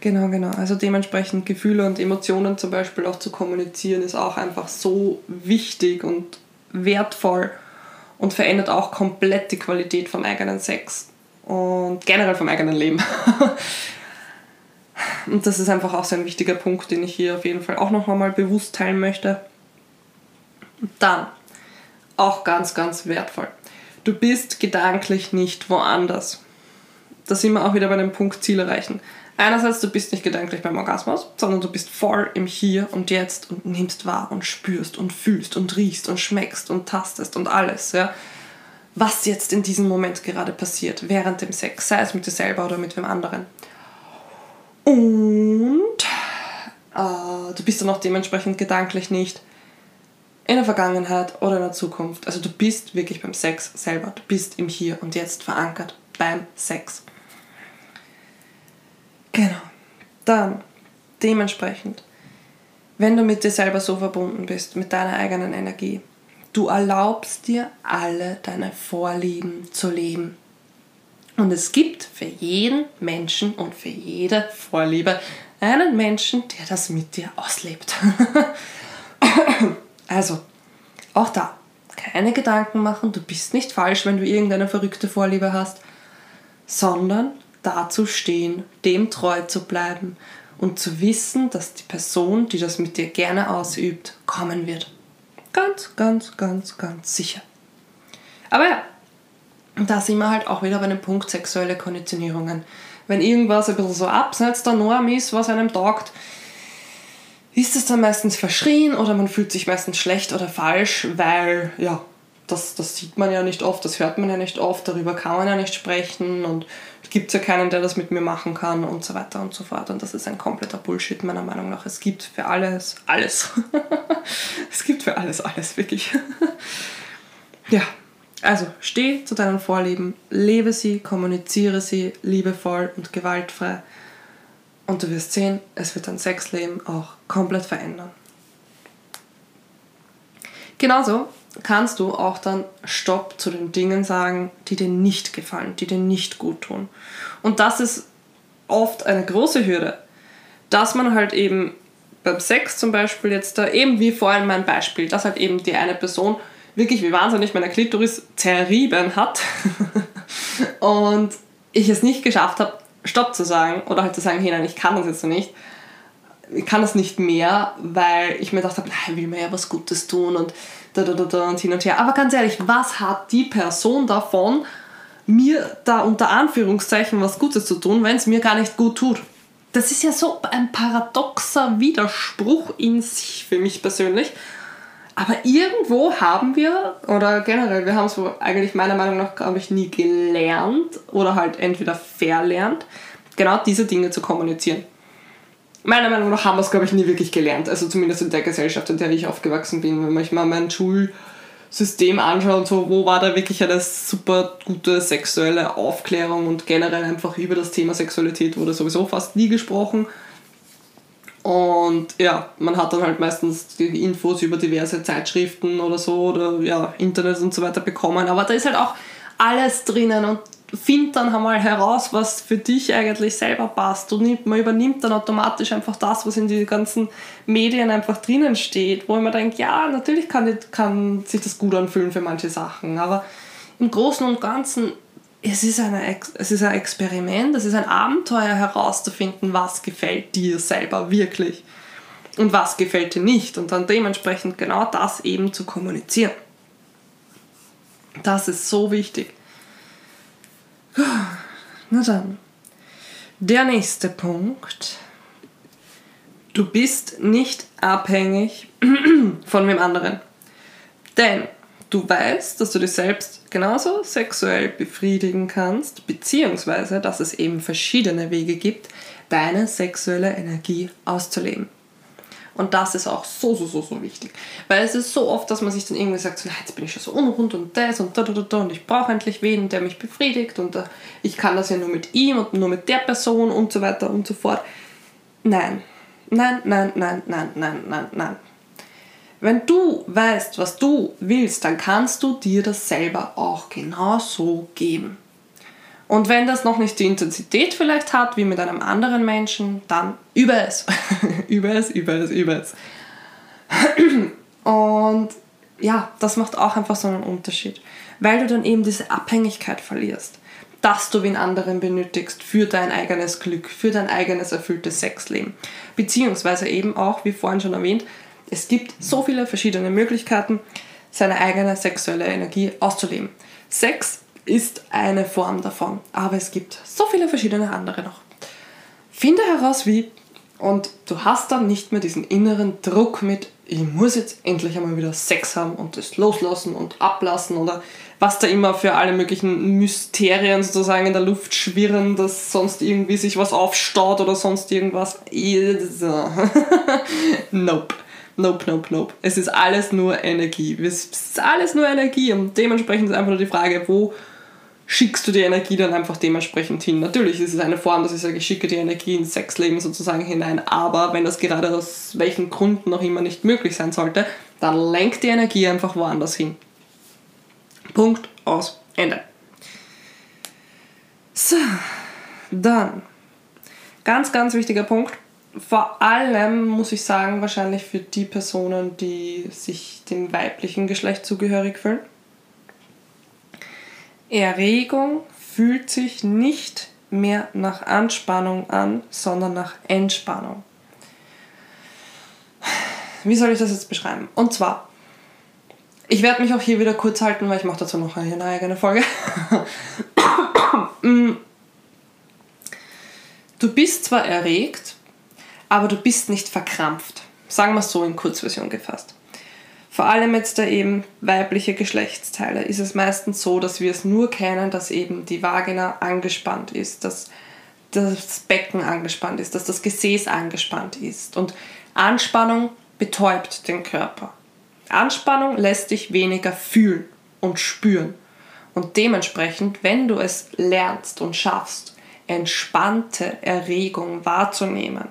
Genau, genau. Also dementsprechend Gefühle und Emotionen zum Beispiel auch zu kommunizieren, ist auch einfach so wichtig und wertvoll und verändert auch komplett die Qualität vom eigenen Sex und generell vom eigenen Leben. und das ist einfach auch so ein wichtiger Punkt, den ich hier auf jeden Fall auch noch einmal bewusst teilen möchte. Dann, auch ganz, ganz wertvoll. Du bist gedanklich nicht woanders. Da sind wir auch wieder bei dem Punkt Ziel erreichen. Einerseits, du bist nicht gedanklich beim Orgasmus, sondern du bist voll im Hier und Jetzt und nimmst wahr und spürst und fühlst und riechst und schmeckst und tastest und alles, ja. Was jetzt in diesem Moment gerade passiert, während dem Sex, sei es mit dir selber oder mit wem anderen. Und äh, du bist dann auch dementsprechend gedanklich nicht in der Vergangenheit oder in der Zukunft. Also du bist wirklich beim Sex selber. Du bist im Hier und Jetzt verankert beim Sex. Genau. Dann, dementsprechend, wenn du mit dir selber so verbunden bist, mit deiner eigenen Energie, du erlaubst dir alle deine Vorlieben zu leben. Und es gibt für jeden Menschen und für jede Vorliebe einen Menschen, der das mit dir auslebt. also, auch da, keine Gedanken machen, du bist nicht falsch, wenn du irgendeine verrückte Vorliebe hast, sondern dazu stehen, dem treu zu bleiben und zu wissen, dass die Person, die das mit dir gerne ausübt, kommen wird. Ganz, ganz, ganz, ganz sicher. Aber ja, da sind wir halt auch wieder bei dem Punkt sexuelle Konditionierungen. Wenn irgendwas ein bisschen so abseits der Norm ist, was einem taugt, ist es dann meistens verschrien oder man fühlt sich meistens schlecht oder falsch, weil ja, das, das sieht man ja nicht oft, das hört man ja nicht oft, darüber kann man ja nicht sprechen und es gibt ja keinen, der das mit mir machen kann und so weiter und so fort. Und das ist ein kompletter Bullshit meiner Meinung nach. Es gibt für alles alles. es gibt für alles alles, wirklich. ja, also steh zu deinen Vorlieben, lebe sie, kommuniziere sie liebevoll und gewaltfrei. Und du wirst sehen, es wird dein Sexleben auch komplett verändern. Genauso kannst du auch dann Stopp zu den Dingen sagen, die dir nicht gefallen, die dir nicht gut tun. Und das ist oft eine große Hürde, dass man halt eben beim Sex zum Beispiel jetzt da, eben wie vorhin mein Beispiel, dass halt eben die eine Person wirklich wie wahnsinnig meine Klitoris zerrieben hat und ich es nicht geschafft habe, Stopp zu sagen oder halt zu sagen, hey nein, ich kann das jetzt so nicht. Ich kann das nicht mehr, weil ich mir gedacht habe, ich will mir ja was Gutes tun und da, da, da, da und hin und her. Aber ganz ehrlich, was hat die Person davon, mir da unter Anführungszeichen was Gutes zu tun, wenn es mir gar nicht gut tut? Das ist ja so ein paradoxer Widerspruch in sich für mich persönlich. Aber irgendwo haben wir, oder generell, wir haben es eigentlich meiner Meinung nach, glaube ich, nie gelernt oder halt entweder verlernt, genau diese Dinge zu kommunizieren meiner Meinung nach haben wir es, glaube ich, nie wirklich gelernt. Also zumindest in der Gesellschaft, in der ich aufgewachsen bin. Wenn man sich mal mein Schulsystem anschaut und so, wo war da wirklich eine super gute sexuelle Aufklärung und generell einfach über das Thema Sexualität wurde sowieso fast nie gesprochen. Und ja, man hat dann halt meistens die Infos über diverse Zeitschriften oder so oder ja, Internet und so weiter bekommen. Aber da ist halt auch alles drinnen und find dann einmal heraus, was für dich eigentlich selber passt. Und man übernimmt dann automatisch einfach das, was in den ganzen Medien einfach drinnen steht, wo mir denke, ja, natürlich kann, kann sich das gut anfühlen für manche Sachen, aber im Großen und Ganzen, es ist, eine, es ist ein Experiment, es ist ein Abenteuer herauszufinden, was gefällt dir selber wirklich und was gefällt dir nicht und dann dementsprechend genau das eben zu kommunizieren. Das ist so wichtig. Na dann. Der nächste Punkt. Du bist nicht abhängig von wem anderen. Denn du weißt, dass du dich selbst genauso sexuell befriedigen kannst, beziehungsweise dass es eben verschiedene Wege gibt, deine sexuelle Energie auszuleben. Und das ist auch so, so, so, so wichtig. Weil es ist so oft, dass man sich dann irgendwie sagt, so, jetzt bin ich schon so unrund und das und da, da, da, und ich brauche endlich wen, der mich befriedigt und uh, ich kann das ja nur mit ihm und nur mit der Person und so weiter und so fort. Nein, nein, nein, nein, nein, nein, nein, nein. Wenn du weißt, was du willst, dann kannst du dir das selber auch genauso geben. Und wenn das noch nicht die Intensität vielleicht hat, wie mit einem anderen Menschen, dann über es. über es, über es, über es. Und ja, das macht auch einfach so einen Unterschied, weil du dann eben diese Abhängigkeit verlierst, dass du wen anderen benötigst für dein eigenes Glück, für dein eigenes erfülltes Sexleben. Beziehungsweise eben auch, wie vorhin schon erwähnt, es gibt so viele verschiedene Möglichkeiten, seine eigene sexuelle Energie auszuleben. Sex ist eine Form davon. Aber es gibt so viele verschiedene andere noch. Finde heraus, wie. Und du hast dann nicht mehr diesen inneren Druck mit, ich muss jetzt endlich einmal wieder Sex haben und das loslassen und ablassen oder was da immer für alle möglichen Mysterien sozusagen in der Luft schwirren, dass sonst irgendwie sich was aufstaut oder sonst irgendwas. nope. Nope, nope, nope. Es ist alles nur Energie. Es ist alles nur Energie und dementsprechend ist einfach nur die Frage, wo schickst du die Energie dann einfach dementsprechend hin. Natürlich ist es eine Form, dass ich sage, ich schicke die Energie ins Sexleben sozusagen hinein, aber wenn das gerade aus welchen Gründen noch immer nicht möglich sein sollte, dann lenkt die Energie einfach woanders hin. Punkt, aus, Ende. So, dann, ganz, ganz wichtiger Punkt, vor allem muss ich sagen, wahrscheinlich für die Personen, die sich dem weiblichen Geschlecht zugehörig fühlen Erregung fühlt sich nicht mehr nach Anspannung an, sondern nach Entspannung. Wie soll ich das jetzt beschreiben? Und zwar, ich werde mich auch hier wieder kurz halten, weil ich mache dazu noch eine eigene Folge. du bist zwar erregt, aber du bist nicht verkrampft. Sagen wir es so in Kurzversion gefasst. Vor allem jetzt da eben weibliche Geschlechtsteile ist es meistens so, dass wir es nur kennen, dass eben die Vagina angespannt ist, dass das Becken angespannt ist, dass das Gesäß angespannt ist. Und Anspannung betäubt den Körper. Anspannung lässt dich weniger fühlen und spüren. Und dementsprechend, wenn du es lernst und schaffst, entspannte Erregung wahrzunehmen,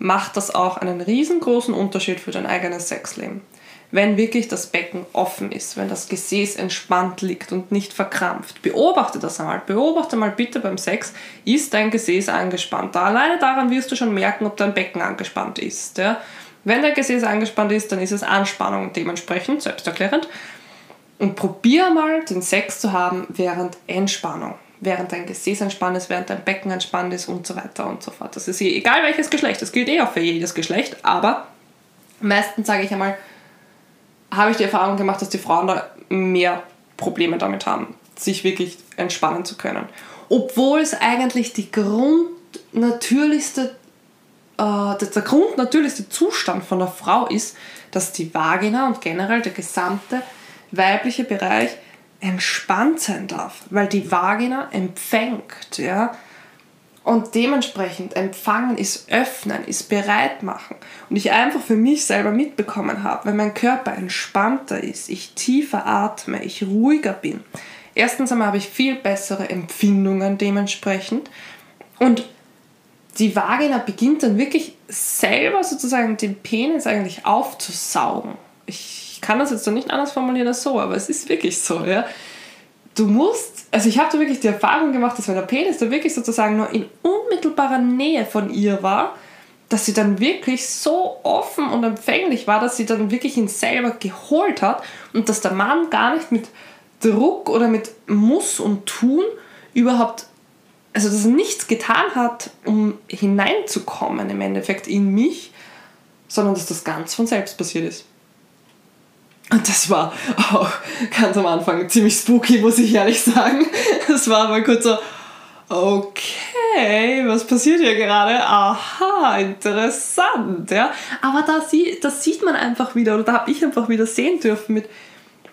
macht das auch einen riesengroßen Unterschied für dein eigenes Sexleben wenn wirklich das Becken offen ist, wenn das Gesäß entspannt liegt und nicht verkrampft. Beobachte das einmal. Beobachte mal bitte beim Sex, ist dein Gesäß angespannt. Da alleine daran wirst du schon merken, ob dein Becken angespannt ist. Ja? Wenn dein Gesäß angespannt ist, dann ist es Anspannung dementsprechend selbsterklärend. Und probier mal den Sex zu haben während Entspannung. Während dein Gesäß entspannt ist, während dein Becken entspannt ist und so weiter und so fort. Das ist eh egal welches Geschlecht. Das gilt eh auch für jedes Geschlecht. Aber meistens sage ich einmal, habe ich die Erfahrung gemacht, dass die Frauen da mehr Probleme damit haben, sich wirklich entspannen zu können. Obwohl es eigentlich die grundnatürlichste, äh, der grundnatürlichste Zustand von der Frau ist, dass die Vagina und generell der gesamte weibliche Bereich entspannt sein darf, weil die Vagina empfängt, ja, und dementsprechend empfangen ist öffnen, ist bereit machen. Und ich einfach für mich selber mitbekommen habe, wenn mein Körper entspannter ist, ich tiefer atme, ich ruhiger bin. Erstens einmal habe ich viel bessere Empfindungen dementsprechend. Und die Vagina beginnt dann wirklich selber sozusagen den Penis eigentlich aufzusaugen. Ich kann das jetzt noch nicht anders formulieren als so, aber es ist wirklich so, ja du musst, also ich habe da wirklich die Erfahrung gemacht, dass wenn der Penis da wirklich sozusagen nur in unmittelbarer Nähe von ihr war, dass sie dann wirklich so offen und empfänglich war, dass sie dann wirklich ihn selber geholt hat und dass der Mann gar nicht mit Druck oder mit Muss und Tun überhaupt, also dass er nichts getan hat, um hineinzukommen im Endeffekt in mich, sondern dass das ganz von selbst passiert ist. Und das war auch ganz am Anfang ziemlich spooky, muss ich ehrlich sagen. Das war mal kurz so, okay, was passiert hier gerade? Aha, interessant, ja. Aber da, sie, das sieht man einfach wieder, oder da habe ich einfach wieder sehen dürfen mit,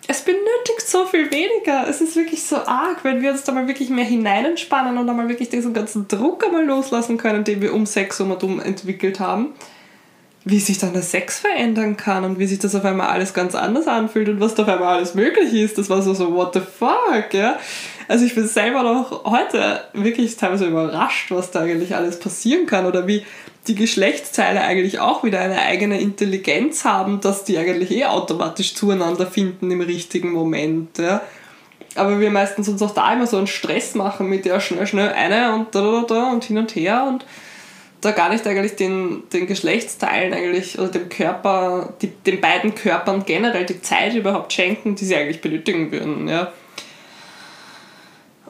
es benötigt so viel weniger. Es ist wirklich so arg, wenn wir uns da mal wirklich mehr hineinentspannen und einmal wirklich diesen ganzen Druck einmal loslassen können, den wir um Sex um und um entwickelt haben wie sich dann der Sex verändern kann und wie sich das auf einmal alles ganz anders anfühlt und was da auf einmal alles möglich ist. Das war so, so what the fuck, ja. Also ich bin selber noch heute wirklich teilweise überrascht, was da eigentlich alles passieren kann oder wie die Geschlechtsteile eigentlich auch wieder eine eigene Intelligenz haben, dass die eigentlich eh automatisch zueinander finden im richtigen Moment, ja. Aber wir meistens uns auch da immer so einen Stress machen mit ja schnell, schnell eine und da, da, da und hin und her und da gar nicht eigentlich den, den Geschlechtsteilen eigentlich oder dem Körper, die, den beiden Körpern generell die Zeit überhaupt schenken, die sie eigentlich benötigen würden. Ja.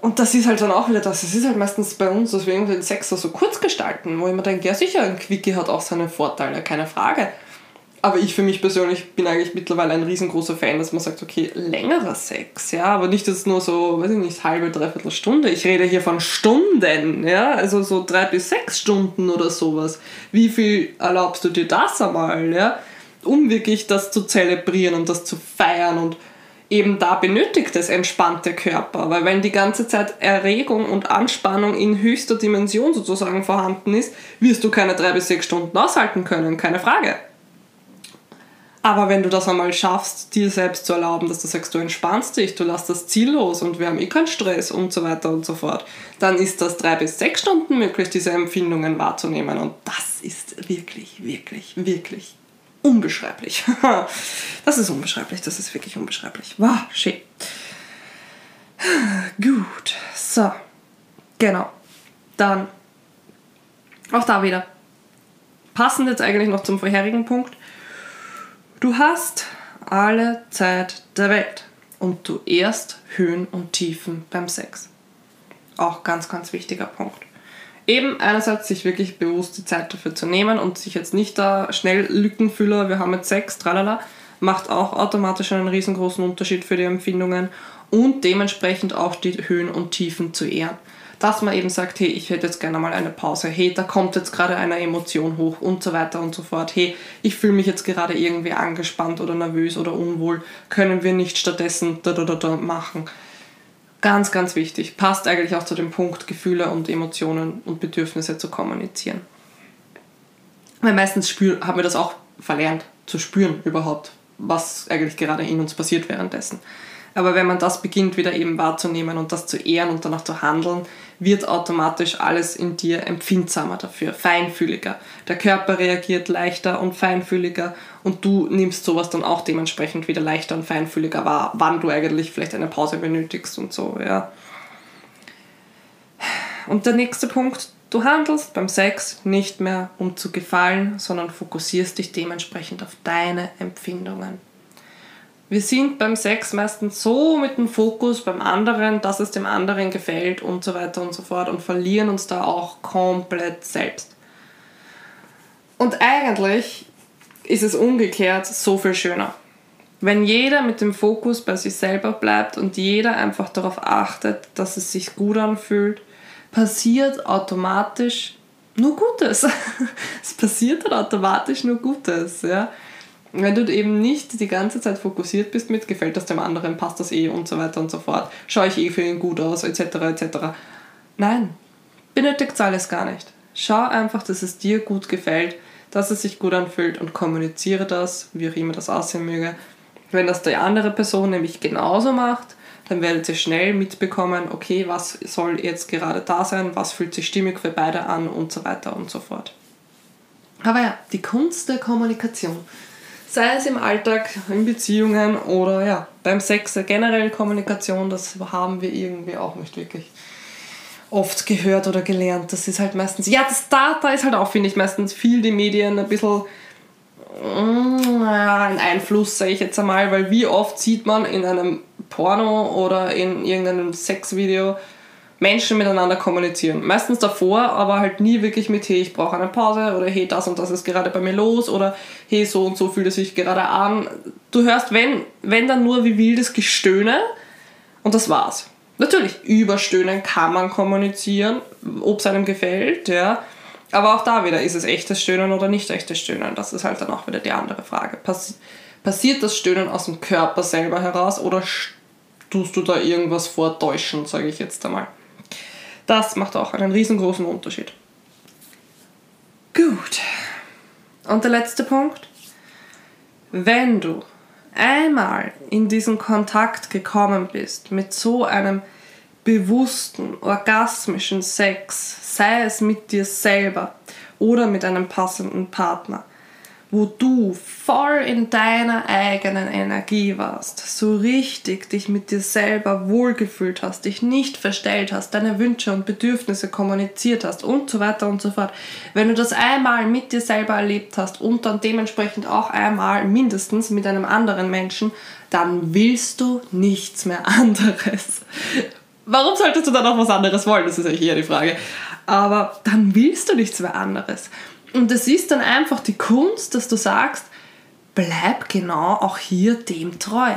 Und das ist halt dann auch wieder das. Es ist halt meistens bei uns, dass wir den Sex so kurz gestalten, wo ich mir denke, ja sicher, ein Quickie hat auch seine Vorteile, keine Frage. Aber ich für mich persönlich bin eigentlich mittlerweile ein riesengroßer Fan, dass man sagt, okay, längerer Sex, ja, aber nicht jetzt nur so, weiß ich nicht, halbe, dreiviertel Stunde. Ich rede hier von Stunden, ja, also so drei bis sechs Stunden oder sowas. Wie viel erlaubst du dir das einmal, ja, um wirklich das zu zelebrieren und das zu feiern und eben da benötigt es entspannte Körper, weil wenn die ganze Zeit Erregung und Anspannung in höchster Dimension sozusagen vorhanden ist, wirst du keine drei bis sechs Stunden aushalten können, keine Frage. Aber wenn du das einmal schaffst, dir selbst zu erlauben, dass du sagst, du entspannst dich, du lässt das Ziel los und wir haben eh keinen Stress und so weiter und so fort, dann ist das drei bis sechs Stunden möglich, diese Empfindungen wahrzunehmen. Und das ist wirklich, wirklich, wirklich unbeschreiblich. Das ist unbeschreiblich, das ist wirklich unbeschreiblich. Wow, schön. Gut, so. Genau. Dann auch da wieder. Passend jetzt eigentlich noch zum vorherigen Punkt Du hast alle Zeit der Welt und du erst Höhen und Tiefen beim Sex. Auch ganz, ganz wichtiger Punkt. Eben einerseits sich wirklich bewusst die Zeit dafür zu nehmen und sich jetzt nicht da schnell Lückenfüller, wir haben jetzt Sex, tralala, macht auch automatisch einen riesengroßen Unterschied für die Empfindungen und dementsprechend auch die Höhen und Tiefen zu ehren dass man eben sagt, hey, ich hätte jetzt gerne mal eine Pause, hey, da kommt jetzt gerade eine Emotion hoch und so weiter und so fort, hey, ich fühle mich jetzt gerade irgendwie angespannt oder nervös oder unwohl, können wir nicht stattdessen da da da da machen. Ganz, ganz wichtig. Passt eigentlich auch zu dem Punkt, Gefühle und Emotionen und Bedürfnisse zu kommunizieren. Weil meistens spür, haben wir das auch verlernt, zu spüren überhaupt, was eigentlich gerade in uns passiert währenddessen. Aber wenn man das beginnt wieder eben wahrzunehmen und das zu ehren und danach zu handeln, wird automatisch alles in dir empfindsamer dafür, feinfühliger. Der Körper reagiert leichter und feinfühliger und du nimmst sowas dann auch dementsprechend wieder leichter und feinfühliger wahr, wann du eigentlich vielleicht eine Pause benötigst und so, ja. Und der nächste Punkt, du handelst beim Sex nicht mehr um zu gefallen, sondern fokussierst dich dementsprechend auf deine Empfindungen. Wir sind beim Sex meistens so mit dem Fokus beim anderen, dass es dem anderen gefällt und so weiter und so fort und verlieren uns da auch komplett selbst. Und eigentlich ist es umgekehrt so viel schöner. Wenn jeder mit dem Fokus bei sich selber bleibt und jeder einfach darauf achtet, dass es sich gut anfühlt, passiert automatisch nur Gutes. es passiert dann automatisch nur Gutes. Ja? Wenn du eben nicht die ganze Zeit fokussiert bist mit, gefällt das dem anderen, passt das eh und so weiter und so fort, schaue ich eh für ihn gut aus, etc. etc. Nein, benötigt alles gar nicht. Schau einfach, dass es dir gut gefällt, dass es sich gut anfühlt und kommuniziere das, wie auch immer das aussehen möge. Wenn das die andere Person nämlich genauso macht, dann werdet ihr schnell mitbekommen, okay, was soll jetzt gerade da sein, was fühlt sich stimmig für beide an und so weiter und so fort. Aber ja, die Kunst der Kommunikation sei es im Alltag, in Beziehungen oder ja, beim Sex, generell Kommunikation, das haben wir irgendwie auch nicht wirklich oft gehört oder gelernt. Das ist halt meistens, ja, das, da, da ist halt auch, finde ich, meistens viel die Medien ein bisschen mm, ein Einfluss, sage ich jetzt einmal, weil wie oft sieht man in einem Porno oder in irgendeinem Sexvideo Menschen miteinander kommunizieren. Meistens davor, aber halt nie wirklich mit, hey, ich brauche eine Pause oder hey, das und das ist gerade bei mir los oder hey, so und so fühlt es sich gerade an. Du hörst, wenn, wenn dann nur wie wildes Gestöhne und das war's. Natürlich, über Stöhnen kann man kommunizieren, ob es einem gefällt, ja. Aber auch da wieder, ist es echtes Stöhnen oder nicht echtes Stöhnen? Das ist halt dann auch wieder die andere Frage. Pass passiert das Stöhnen aus dem Körper selber heraus oder tust du da irgendwas vortäuschen, sage ich jetzt einmal. Das macht auch einen riesengroßen Unterschied. Gut. Und der letzte Punkt. Wenn du einmal in diesen Kontakt gekommen bist mit so einem bewussten, orgasmischen Sex, sei es mit dir selber oder mit einem passenden Partner, wo du voll in deiner eigenen Energie warst, so richtig dich mit dir selber wohlgefühlt hast, dich nicht verstellt hast, deine Wünsche und Bedürfnisse kommuniziert hast und so weiter und so fort. Wenn du das einmal mit dir selber erlebt hast und dann dementsprechend auch einmal mindestens mit einem anderen Menschen, dann willst du nichts mehr anderes. Warum solltest du dann auch was anderes wollen? Das ist eigentlich eher die Frage. Aber dann willst du nichts mehr anderes. Und es ist dann einfach die Kunst, dass du sagst, bleib genau auch hier dem treu.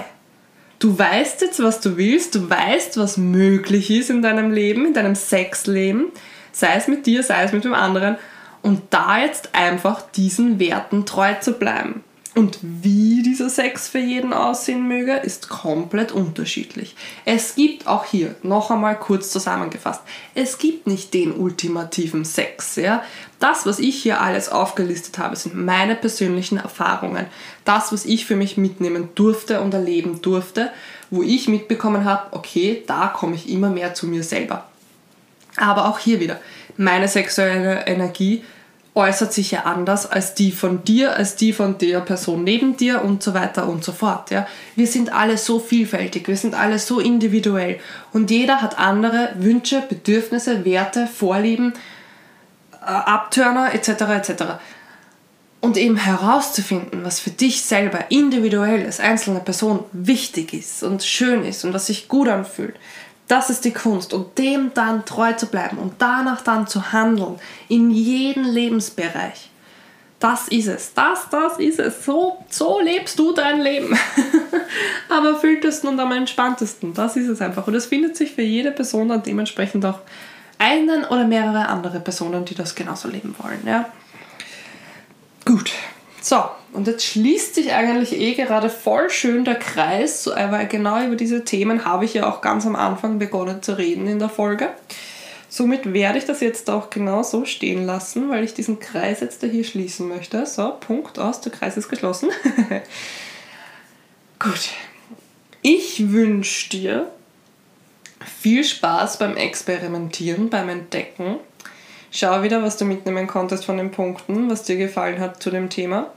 Du weißt jetzt, was du willst, du weißt, was möglich ist in deinem Leben, in deinem Sexleben, sei es mit dir, sei es mit dem anderen, und da jetzt einfach diesen Werten treu zu bleiben. Und wie dieser Sex für jeden aussehen möge, ist komplett unterschiedlich. Es gibt auch hier, noch einmal kurz zusammengefasst, es gibt nicht den ultimativen Sex. Ja? Das, was ich hier alles aufgelistet habe, sind meine persönlichen Erfahrungen. Das, was ich für mich mitnehmen durfte und erleben durfte, wo ich mitbekommen habe, okay, da komme ich immer mehr zu mir selber. Aber auch hier wieder, meine sexuelle Energie äußert sich ja anders als die von dir, als die von der Person neben dir und so weiter und so fort. Ja? Wir sind alle so vielfältig, wir sind alle so individuell und jeder hat andere Wünsche, Bedürfnisse, Werte, Vorlieben, äh, Abtörner etc. etc. Und eben herauszufinden, was für dich selber individuell als einzelne Person wichtig ist und schön ist und was sich gut anfühlt, das ist die Kunst und dem dann treu zu bleiben und danach dann zu handeln in jedem Lebensbereich. Das ist es. Das, das ist es. So, so lebst du dein Leben. am erfülltesten und am entspanntesten. Das ist es einfach. Und es findet sich für jede Person dann dementsprechend auch einen oder mehrere andere Personen, die das genauso leben wollen. Ja? Gut. So, und jetzt schließt sich eigentlich eh gerade voll schön der Kreis, weil genau über diese Themen habe ich ja auch ganz am Anfang begonnen zu reden in der Folge. Somit werde ich das jetzt auch genau so stehen lassen, weil ich diesen Kreis jetzt hier schließen möchte. So, Punkt aus, der Kreis ist geschlossen. Gut. Ich wünsche dir viel Spaß beim Experimentieren, beim Entdecken. Schau wieder, was du mitnehmen konntest von den Punkten, was dir gefallen hat zu dem Thema.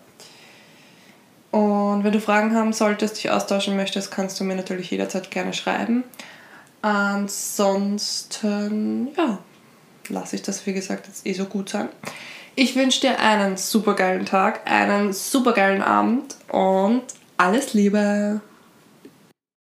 Und wenn du Fragen haben solltest, dich austauschen möchtest, kannst du mir natürlich jederzeit gerne schreiben. Ansonsten, ja, lasse ich das wie gesagt jetzt eh so gut sein. Ich wünsche dir einen super geilen Tag, einen super geilen Abend und alles Liebe!